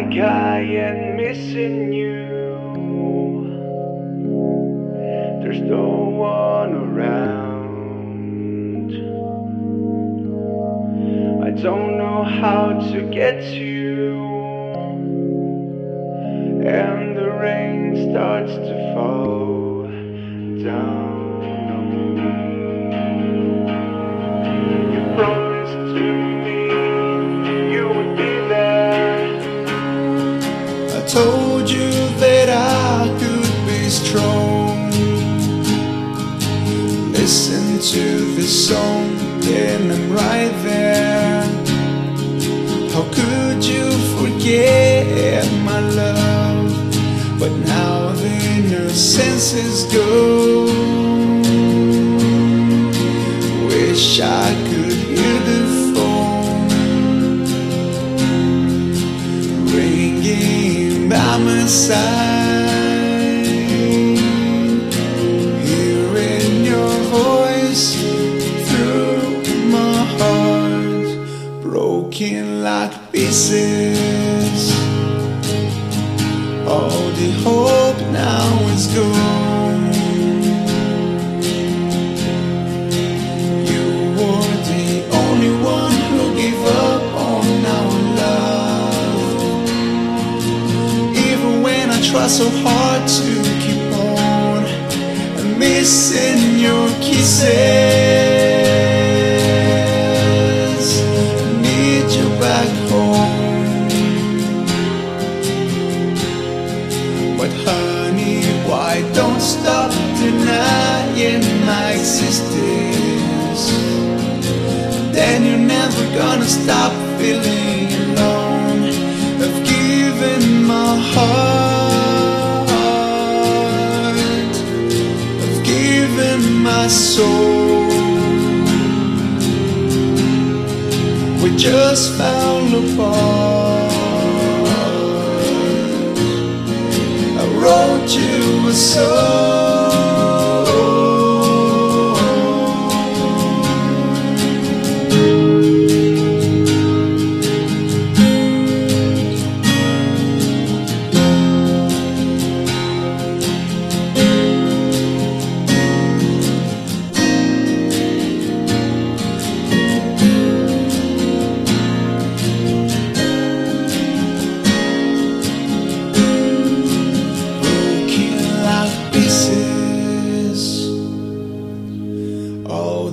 like I am missing you. There's no one around. I don't know how to get to you. And the rain starts to fall. Listen to this song, and I'm right there. How could you forget my love? But now the your senses go. Wish I could hear the phone ringing by my side, like pieces. All the hope now is gone. You were the only one who gave up on our love. Even when I try so hard to keep on, I'm missing your kisses. Existence? Then you're never gonna stop feeling alone. I've given my heart, I've given my soul. We just fell apart. I wrote you a song.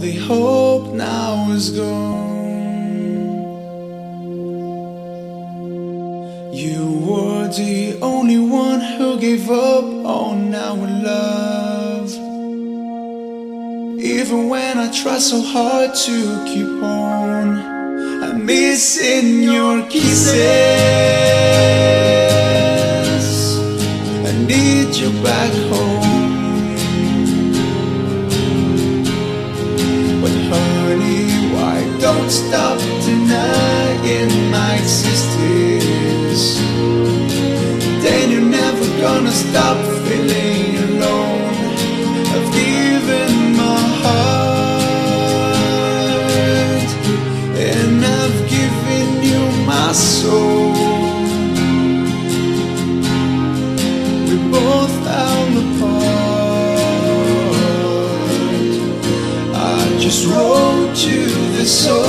The hope now is gone. You were the only one who gave up on our love. Even when I try so hard to keep on, I'm missing your kisses. Why don't stop denying my existence? Then you're never gonna stop feeling alone. I've given my heart, and I've given you my soul. we both fell apart. I just wrote you this song.